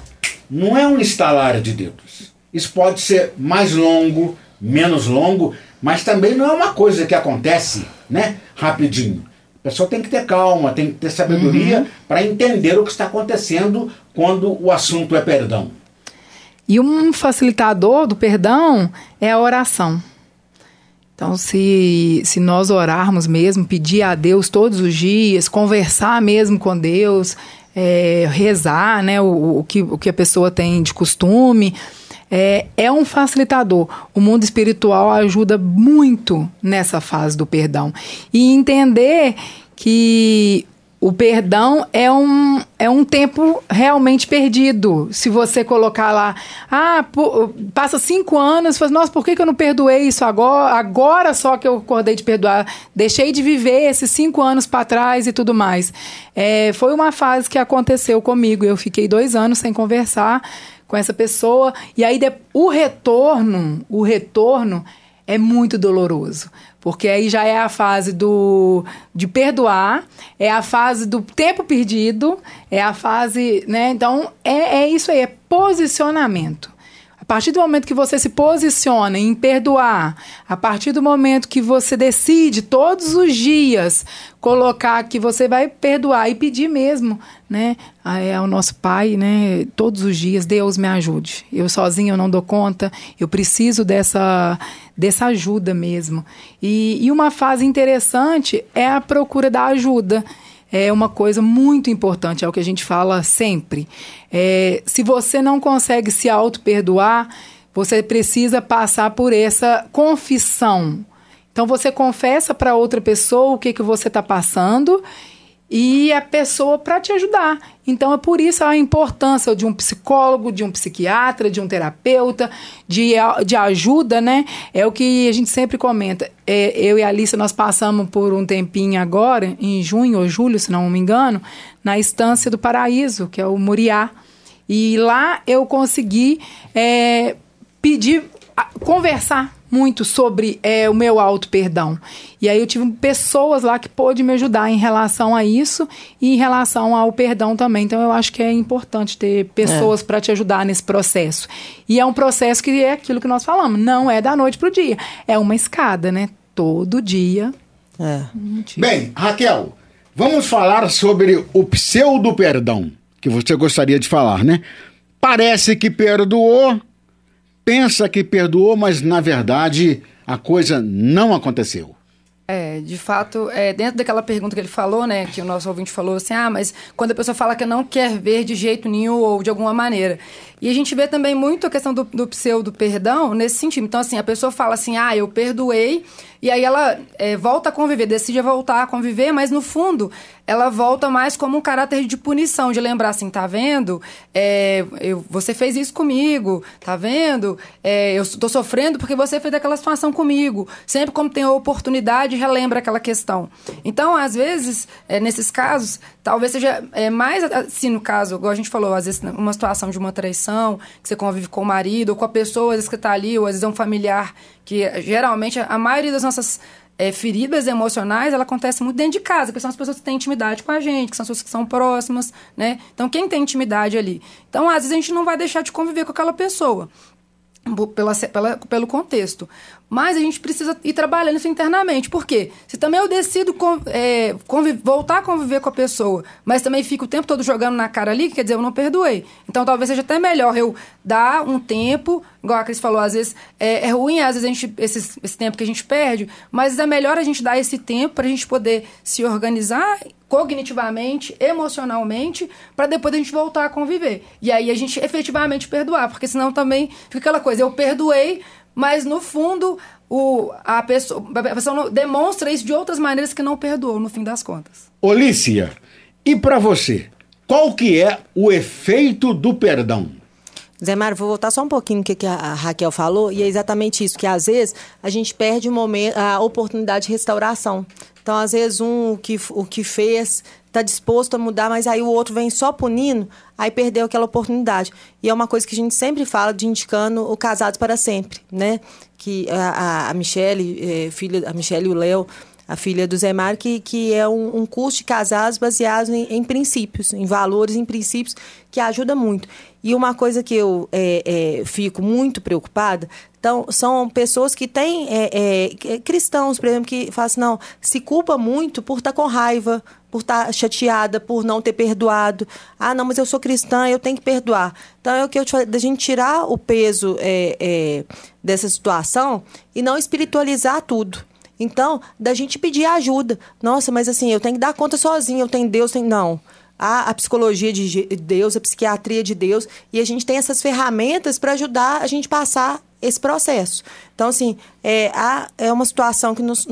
Não é um estalar de dedos. Isso pode ser mais longo, menos longo, mas também não é uma coisa que acontece, né, rapidinho. A pessoa tem que ter calma, tem que ter sabedoria uhum. para entender o que está acontecendo quando o assunto é perdão. E um facilitador do perdão é a oração. Então, se, se nós orarmos mesmo, pedir a Deus todos os dias, conversar mesmo com Deus, é, rezar, né, o, o, que, o que a pessoa tem de costume, é, é um facilitador. O mundo espiritual ajuda muito nessa fase do perdão. E entender que o perdão é um, é um tempo realmente perdido. Se você colocar lá, ah, pô, passa cinco anos, fala, nossa, por que, que eu não perdoei isso agora? Agora só que eu acordei de perdoar. Deixei de viver esses cinco anos para trás e tudo mais. É, foi uma fase que aconteceu comigo. Eu fiquei dois anos sem conversar com essa pessoa. E aí o retorno, o retorno é muito doloroso. Porque aí já é a fase do de perdoar, é a fase do tempo perdido, é a fase, né? Então, é, é isso aí, é posicionamento partir do momento que você se posiciona em perdoar, a partir do momento que você decide todos os dias colocar que você vai perdoar e pedir mesmo, né, ao nosso Pai, né, todos os dias, Deus me ajude. Eu sozinho eu não dou conta, eu preciso dessa dessa ajuda mesmo. E, e uma fase interessante é a procura da ajuda é uma coisa muito importante, é o que a gente fala sempre. É, se você não consegue se auto-perdoar, você precisa passar por essa confissão. Então você confessa para outra pessoa o que, que você está passando e a pessoa para te ajudar. Então é por isso a importância de um psicólogo, de um psiquiatra, de um terapeuta, de, de ajuda, né? É o que a gente sempre comenta. É, eu e a Alice, nós passamos por um tempinho agora, em junho ou julho, se não me engano, na estância do Paraíso, que é o Muriá. E lá eu consegui é, pedir, conversar muito sobre é, o meu auto perdão. E aí eu tive pessoas lá que pôde me ajudar em relação a isso e em relação ao perdão também. Então eu acho que é importante ter pessoas é. para te ajudar nesse processo. E é um processo que é aquilo que nós falamos, não é da noite para o dia, é uma escada, né? Todo dia. É. Bem, Raquel, vamos falar sobre o pseudo perdão que você gostaria de falar, né? Parece que perdoou, pensa que perdoou, mas na verdade a coisa não aconteceu. É, de fato, é, dentro daquela pergunta que ele falou, né, que o nosso ouvinte falou assim, ah, mas quando a pessoa fala que não quer ver de jeito nenhum ou de alguma maneira. E a gente vê também muito a questão do, do pseudo perdão nesse sentido. Então, assim, a pessoa fala assim, ah, eu perdoei, e aí ela é, volta a conviver, decide voltar a conviver, mas no fundo ela volta mais como um caráter de punição, de lembrar assim, tá vendo? É, eu, você fez isso comigo, tá vendo? É, eu tô sofrendo porque você fez aquela situação comigo. Sempre como tem a oportunidade, relembra aquela questão. Então, às vezes, é, nesses casos, talvez seja é, mais, assim, no caso, igual a gente falou, às vezes uma situação de uma traição, que você convive com o marido, ou com a pessoa, às vezes que tá ali, ou às vezes é um familiar que geralmente a maioria das nossas é, feridas emocionais, ela acontece muito dentro de casa, que são as pessoas que têm intimidade com a gente, que são as pessoas que são próximas, né? Então, quem tem intimidade ali? Então, às vezes, a gente não vai deixar de conviver com aquela pessoa. Pela, pela, pelo contexto. Mas a gente precisa ir trabalhando isso internamente. Por quê? Se também eu decido é, voltar a conviver com a pessoa, mas também fico o tempo todo jogando na cara ali, quer dizer, eu não perdoei. Então talvez seja até melhor eu dar um tempo, igual a Cris falou, às vezes é, é ruim, às vezes a gente, esse, esse tempo que a gente perde, mas é melhor a gente dar esse tempo para a gente poder se organizar cognitivamente, emocionalmente, para depois a gente voltar a conviver. E aí a gente efetivamente perdoar, porque senão também fica aquela coisa, eu perdoei, mas no fundo o, a, pessoa, a pessoa demonstra isso de outras maneiras que não perdoou, no fim das contas. Olícia, e para você, qual que é o efeito do perdão? Zé Mário, vou voltar só um pouquinho no que a Raquel falou, e é exatamente isso, que às vezes a gente perde o momento, a oportunidade de restauração. Então, às vezes, um o que, o que fez está disposto a mudar, mas aí o outro vem só punindo, aí perdeu aquela oportunidade. E é uma coisa que a gente sempre fala de indicando o Casados para Sempre, né? Que a, a Michelle, é, filha, a Michelle e o Léo, a filha do Zé Mário, que, que é um, um curso de casados baseado em, em, princípios, em valores, em princípios, que ajuda muito. E uma coisa que eu é, é, fico muito preocupada, Então, são pessoas que têm é, é, cristãos, por exemplo, que falam assim, não, se culpa muito por estar tá com raiva, por estar tá chateada, por não ter perdoado. Ah, não, mas eu sou cristã, eu tenho que perdoar. Então, é o que eu te falei, da gente tirar o peso é, é, dessa situação e não espiritualizar tudo. Então, da gente pedir ajuda. Nossa, mas assim, eu tenho que dar conta sozinho, eu tenho Deus, tem não a, a psicologia de Deus, a psiquiatria de Deus, e a gente tem essas ferramentas para ajudar a gente passar esse processo. Então, assim, é, é uma situação que nos,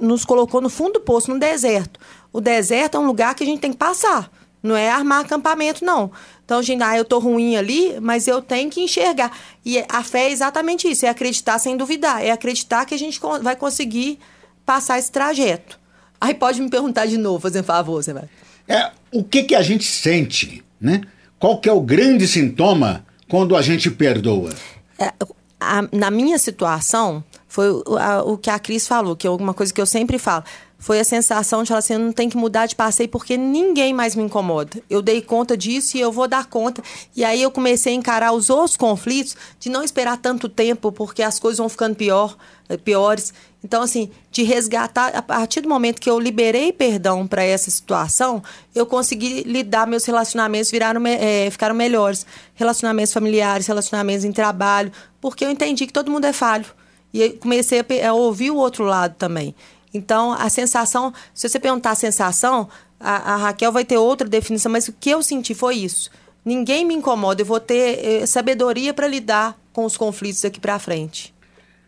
nos colocou no fundo do poço, no deserto. O deserto é um lugar que a gente tem que passar. Não é armar acampamento, não. Então, gente, ah, eu tô ruim ali, mas eu tenho que enxergar. E a fé é exatamente isso, é acreditar sem duvidar. É acreditar que a gente vai conseguir passar esse trajeto. Aí pode me perguntar de novo, fazendo favor, você vai. É, o que, que a gente sente, né? Qual que é o grande sintoma quando a gente perdoa? É, a, na minha situação, foi o, a, o que a Cris falou, que é alguma coisa que eu sempre falo foi a sensação de falar assim, eu não tenho que mudar de passeio porque ninguém mais me incomoda. Eu dei conta disso e eu vou dar conta. E aí eu comecei a encarar os outros conflitos de não esperar tanto tempo porque as coisas vão ficando pior, eh, piores. Então, assim, de resgatar, a partir do momento que eu liberei perdão para essa situação, eu consegui lidar, meus relacionamentos viraram, é, ficaram melhores. Relacionamentos familiares, relacionamentos em trabalho, porque eu entendi que todo mundo é falho. E comecei a, a ouvir o outro lado também. Então, a sensação, se você perguntar a sensação, a, a, Raquel vai ter outra definição, mas o que eu senti foi isso. Ninguém me incomoda, eu vou ter eh, sabedoria para lidar com os conflitos daqui para frente.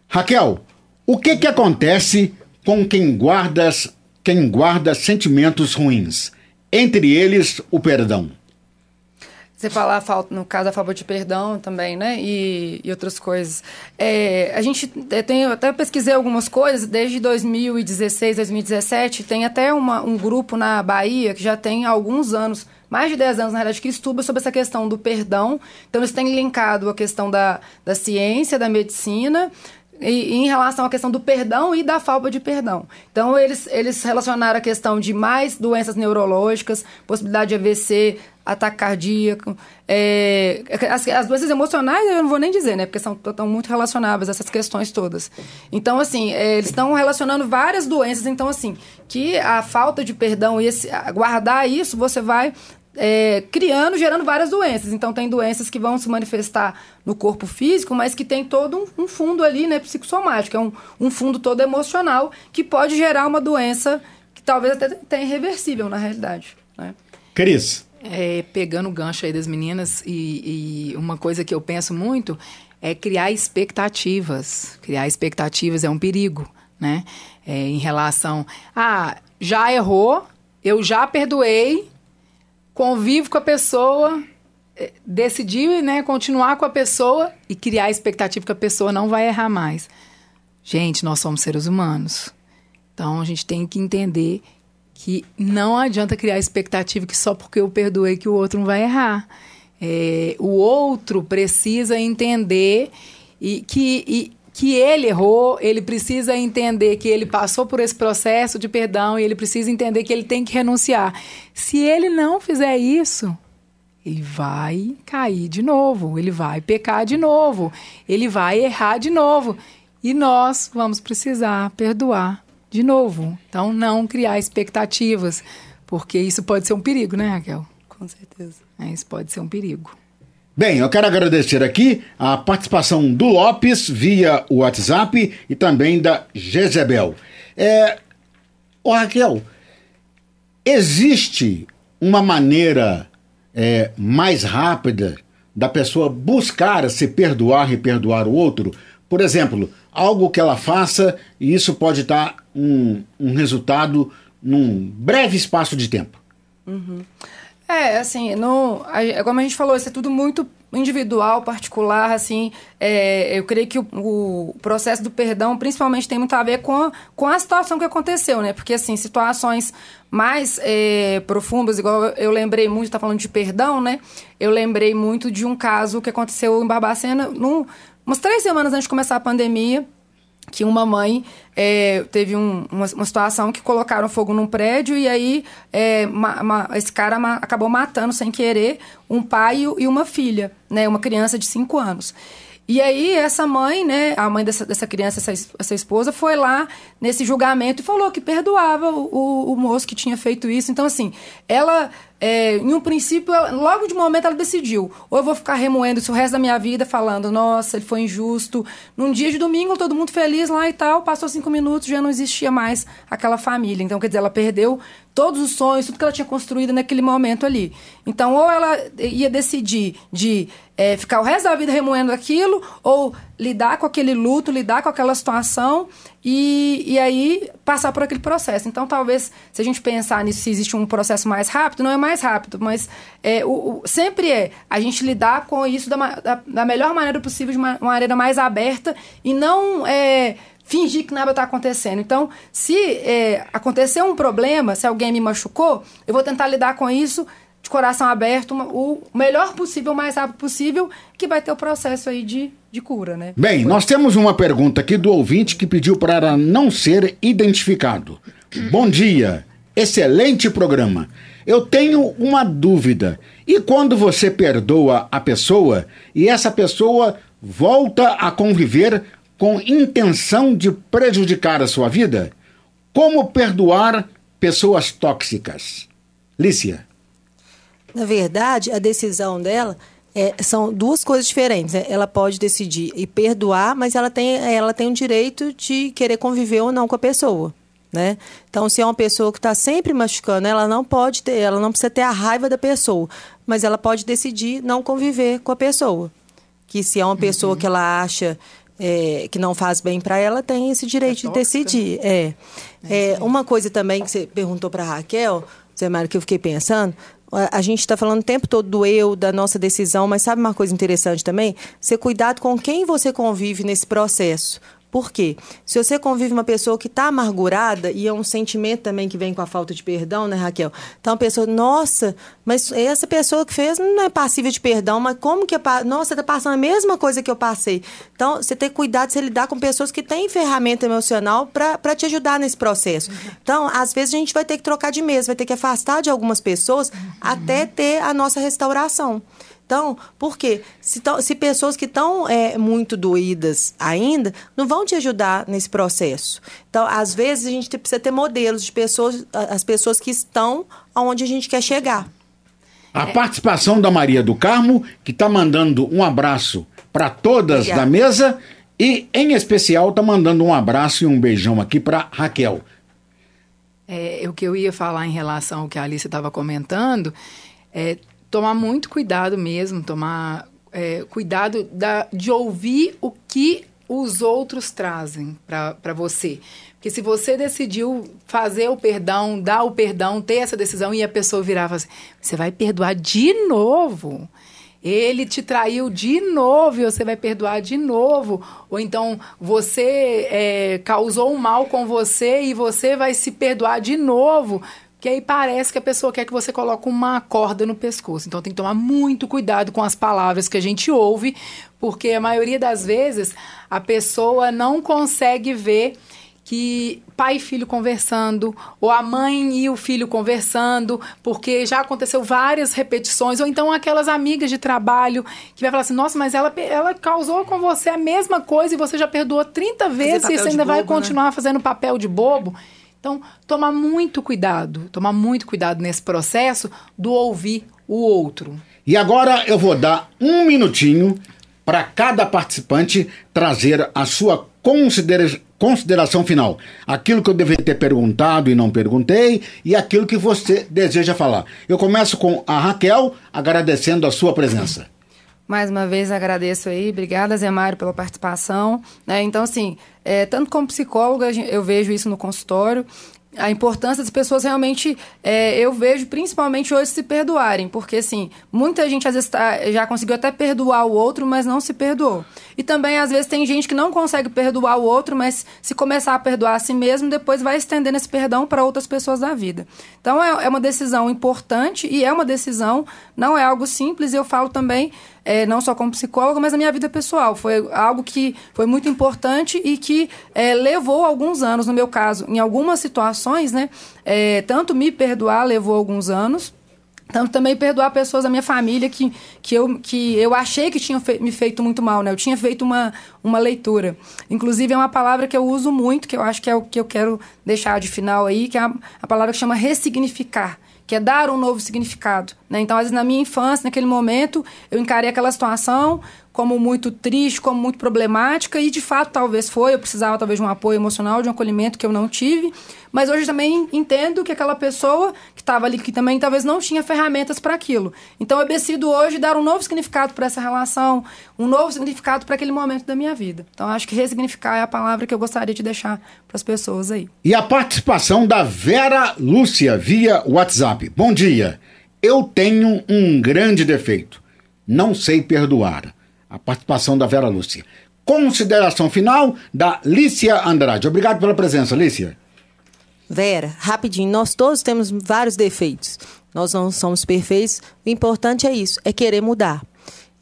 Raquel, o que que acontece com quem guarda, quem guarda sentimentos ruins? Entre eles, o perdão. Você falar falta, no caso, a favor de perdão também, né? E, e outras coisas. É, a gente é, tem, até pesquisei algumas coisas, desde 2016, 2017, tem até uma, um grupo na Bahia que já tem alguns anos, mais de 10 anos, na verdade, que estuda sobre essa questão do perdão. Então, eles têm linkado a questão da, da ciência, da medicina, e, em relação à questão do perdão e da falta de perdão. Então, eles, eles relacionaram a questão de mais doenças neurológicas, possibilidade de AVC, ataque cardíaco. É, as, as, doenças emocionais eu não vou nem dizer, né? Porque são estão muito relacionáveis essas questões todas. Então, assim, é, eles estão relacionando várias doenças. Então, assim, que a falta de perdão e esse, guardar isso, você vai é, criando, gerando várias doenças. Então, tem doenças que vão se manifestar no corpo físico, mas que tem todo um, um fundo ali, né, psicossomático, é um, um fundo todo emocional que pode gerar uma doença que talvez até tenha irreversível na realidade. Né? Cris. É, pegando o gancho aí das meninas, e, e uma coisa que eu penso muito é criar expectativas. Criar expectativas é um perigo, né? É, em relação. Ah, já errou, eu já perdoei, convivo com a pessoa, é, decidir né, continuar com a pessoa e criar a expectativa que a pessoa não vai errar mais. Gente, nós somos seres humanos. Então a gente tem que entender que não adianta criar expectativa que só porque eu perdoei que o outro não vai errar. É, o outro precisa entender e que, e, que ele errou, ele precisa entender que ele passou por esse processo de perdão e ele precisa entender que ele tem que renunciar. Se ele não fizer isso, ele vai cair de novo, ele vai pecar de novo, ele vai errar de novo. E nós vamos precisar perdoar de novo. Então, não criar expectativas, porque isso pode ser um perigo, né, Raquel? Com certeza. É, isso pode ser um perigo. Bem, eu quero agradecer aqui a participação do Lopes via WhatsApp e também da Jezebel. É, ô Raquel, existe uma maneira é, mais rápida da pessoa buscar se perdoar e perdoar o outro? Por exemplo, algo que ela faça e isso pode dar um, um resultado num breve espaço de tempo. Uhum. É, assim, no, a, como a gente falou, isso é tudo muito individual, particular, assim, é, eu creio que o, o, processo do perdão, principalmente, tem muito a ver com a, com a situação que aconteceu, né? Porque, assim, situações mais é, profundas, igual eu lembrei muito, tá falando de perdão, né? Eu lembrei muito de um caso que aconteceu em Barbacena, num, umas três semanas antes de começar a pandemia, que uma mãe é, teve um, uma, uma, situação que colocaram fogo num prédio e aí é, ma, ma, esse cara ma, acabou matando sem querer um pai e uma filha, né, uma criança de 5 anos. E aí, essa mãe, né, a mãe dessa, dessa criança, essa, essa esposa, foi lá nesse julgamento e falou que perdoava o, o, o moço que tinha feito isso. Então, assim, ela é, em um princípio, logo de momento ela decidiu. Ou eu vou ficar remoendo isso o resto da minha vida, falando, nossa, ele foi injusto. Num dia de domingo, todo mundo feliz lá e tal, passou cinco minutos, já não existia mais aquela família. Então, quer dizer, ela perdeu todos os sonhos, tudo que ela tinha construído naquele momento ali. Então, ou ela ia decidir de é, ficar o resto da vida remoendo aquilo, ou lidar com aquele luto, lidar com aquela situação e, e aí passar por aquele processo. Então, talvez, se a gente pensar nisso, se existe um processo mais rápido, não é mais rápido, mas é, o, o sempre é a gente lidar com isso da, da, da melhor maneira possível, de uma, maneira mais aberta e não. É, fingir que nada está acontecendo. Então, se é, acontecer um problema, se alguém me machucou, eu vou tentar lidar com isso de coração aberto, o melhor possível, o mais rápido possível, que vai ter o processo aí de, de cura, né? Bem, nós temos uma pergunta aqui do ouvinte que pediu para não ser identificado. Bom dia, excelente programa. Eu tenho uma dúvida. E quando você perdoa a pessoa e essa pessoa volta a conviver com intenção de prejudicar a sua vida? Como perdoar pessoas tóxicas? Lícia. Na verdade, a decisão dela é, são duas coisas diferentes. Né? Ela pode decidir e perdoar, mas ela tem, ela tem o direito de querer conviver ou não com a pessoa. Né? Então, se é uma pessoa que está sempre machucando, ela não pode ter, ela não precisa ter a raiva da pessoa, mas ela pode decidir não conviver com a pessoa. Que se é uma pessoa uhum. que ela acha é, que não faz bem para ela, tem esse direito é de decidir. É. é, é uma coisa também que você perguntou para Raquel, Zé Mário, que eu fiquei pensando, a gente está falando o tempo todo do eu, da nossa decisão, mas sabe uma coisa interessante também? Ser cuidado com quem você convive nesse processo. Por quê? Se você convive uma pessoa que está amargurada, e é um sentimento também que vem com a falta de perdão, né, Raquel? Então, a pessoa, nossa, mas essa pessoa que fez não é passível de perdão, mas como que é. Nossa, você está passando a mesma coisa que eu passei. Então, você tem que cuidar de se lidar com pessoas que têm ferramenta emocional para te ajudar nesse processo. Então, às vezes, a gente vai ter que trocar de mesa, vai ter que afastar de algumas pessoas uhum. até ter a nossa restauração. Então, por quê? Se, se pessoas que estão é, muito doídas ainda, não vão te ajudar nesse processo. Então, às vezes, a gente precisa ter modelos de pessoas, as pessoas que estão onde a gente quer chegar. A é. participação da Maria do Carmo, que está mandando um abraço para todas Obrigada. da mesa e, em especial, está mandando um abraço e um beijão aqui para Raquel. É, o que eu ia falar em relação ao que a Alice estava comentando é tomar muito cuidado mesmo, tomar é, cuidado da, de ouvir o que os outros trazem para você. Porque se você decidiu fazer o perdão, dar o perdão, ter essa decisão e a pessoa falar assim, você vai perdoar de novo? Ele te traiu de novo e você vai perdoar de novo. Ou então você é, causou um mal com você e você vai se perdoar de novo que aí parece que a pessoa quer que você coloque uma corda no pescoço. Então tem que tomar muito cuidado com as palavras que a gente ouve, porque a maioria das vezes a pessoa não consegue ver que pai e filho conversando, ou a mãe e o filho conversando, porque já aconteceu várias repetições, ou então aquelas amigas de trabalho que vai falar assim: nossa, mas ela, ela causou com você a mesma coisa e você já perdoou 30 vezes e você ainda bobo, vai né? continuar né? fazendo papel de bobo. Então, tomar muito cuidado, tomar muito cuidado nesse processo do ouvir o outro. E agora eu vou dar um minutinho para cada participante trazer a sua considera consideração final. Aquilo que eu deveria ter perguntado e não perguntei, e aquilo que você deseja falar. Eu começo com a Raquel, agradecendo a sua presença. Mais uma vez agradeço aí, obrigada Zé Mário pela participação. Né? Então, assim, é, tanto como psicóloga, eu vejo isso no consultório, a importância das pessoas realmente, é, eu vejo principalmente hoje se perdoarem, porque assim, muita gente às vezes tá, já conseguiu até perdoar o outro, mas não se perdoou. E também às vezes tem gente que não consegue perdoar o outro, mas se começar a perdoar a si mesmo, depois vai estendendo esse perdão para outras pessoas da vida. Então é, é uma decisão importante e é uma decisão, não é algo simples, e eu falo também é, não só como psicóloga, mas na minha vida pessoal. Foi algo que foi muito importante e que é, levou alguns anos, no meu caso, em algumas situações, né? É, tanto me perdoar levou alguns anos, Então, também perdoar pessoas da minha família que, que, eu, que eu achei que tinham me feito muito mal, né? Eu tinha feito uma, uma leitura. Inclusive, é uma palavra que eu uso muito, que eu acho que é o que eu quero deixar de final aí, que é a, a palavra que chama ressignificar que é dar um novo significado. Né? Então, às vezes, na minha infância, naquele momento, eu encarei aquela situação como muito triste, como muito problemática, e de fato talvez foi, eu precisava talvez de um apoio emocional, de um acolhimento que eu não tive, mas hoje também entendo que aquela pessoa que estava ali, que também talvez não tinha ferramentas para aquilo. Então eu decido hoje dar um novo significado para essa relação, um novo significado para aquele momento da minha vida. Então acho que ressignificar é a palavra que eu gostaria de deixar para as pessoas aí. E a participação da Vera Lúcia via WhatsApp. Bom dia. Eu tenho um grande defeito. Não sei perdoar a participação da Vera Lúcia. Consideração final da Lícia Andrade. Obrigado pela presença, Lícia. Vera, rapidinho, nós todos temos vários defeitos. Nós não somos perfeitos. O importante é isso, é querer mudar.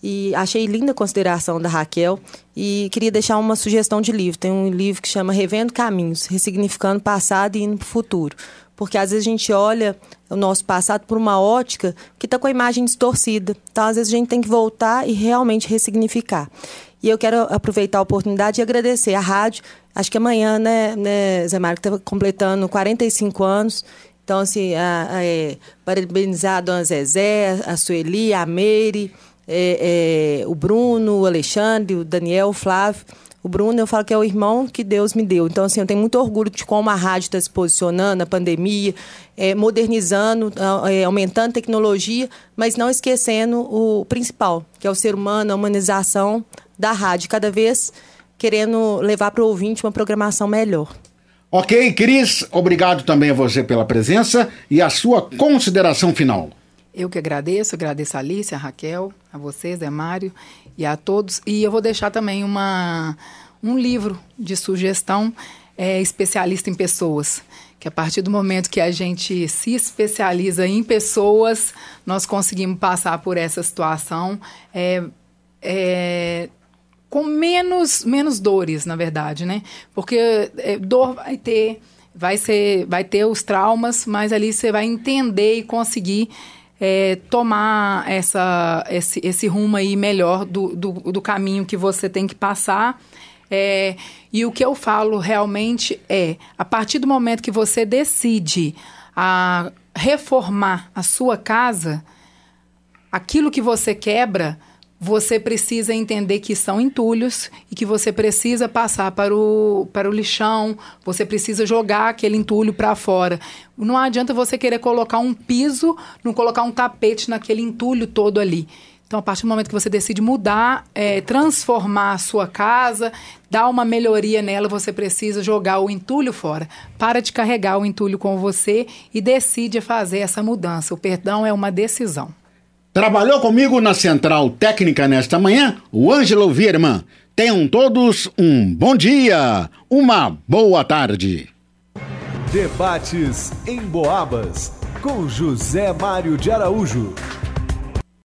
E achei linda a consideração da Raquel e queria deixar uma sugestão de livro. Tem um livro que chama Revendo Caminhos, ressignificando passado e indo para o futuro. Porque às vezes a gente olha o nosso passado por uma ótica que está com a imagem distorcida. Então, às vezes, a gente tem que voltar e realmente ressignificar. E eu quero aproveitar a oportunidade e agradecer a rádio. Acho que amanhã, né, né Zé Mário, está completando 45 anos. Então, assim, a, a, é, parabenizar a dona Zezé, a Sueli, a Meire, é, é, o Bruno, o Alexandre, o Daniel, o Flávio. O Bruno, eu falo que é o irmão que Deus me deu. Então, assim, eu tenho muito orgulho de como a rádio está se posicionando, a pandemia, é, modernizando, é, aumentando tecnologia, mas não esquecendo o principal, que é o ser humano, a humanização da rádio, cada vez querendo levar para o ouvinte uma programação melhor. Ok, Cris, obrigado também a você pela presença e a sua consideração final. Eu que agradeço, agradeço a Alice, a Raquel, a vocês, Zé Mário e a todos. E eu vou deixar também uma, um livro de sugestão é, especialista em pessoas. Que a partir do momento que a gente se especializa em pessoas, nós conseguimos passar por essa situação é, é, com menos, menos dores, na verdade, né? Porque é, dor vai ter, vai ser, vai ter os traumas, mas ali você vai entender e conseguir é, tomar essa, esse, esse rumo aí melhor do, do, do caminho que você tem que passar. É, e o que eu falo realmente é, a partir do momento que você decide a reformar a sua casa, aquilo que você quebra, você precisa entender que são entulhos e que você precisa passar para o, para o lixão, você precisa jogar aquele entulho para fora. Não adianta você querer colocar um piso, não colocar um tapete naquele entulho todo ali. Então, a partir do momento que você decide mudar, é, transformar a sua casa, dar uma melhoria nela, você precisa jogar o entulho fora. Para de carregar o entulho com você e decide fazer essa mudança. O perdão é uma decisão. Trabalhou comigo na Central Técnica nesta manhã o Ângelo Vierman. Tenham todos um bom dia, uma boa tarde. Debates em Boabas com José Mário de Araújo.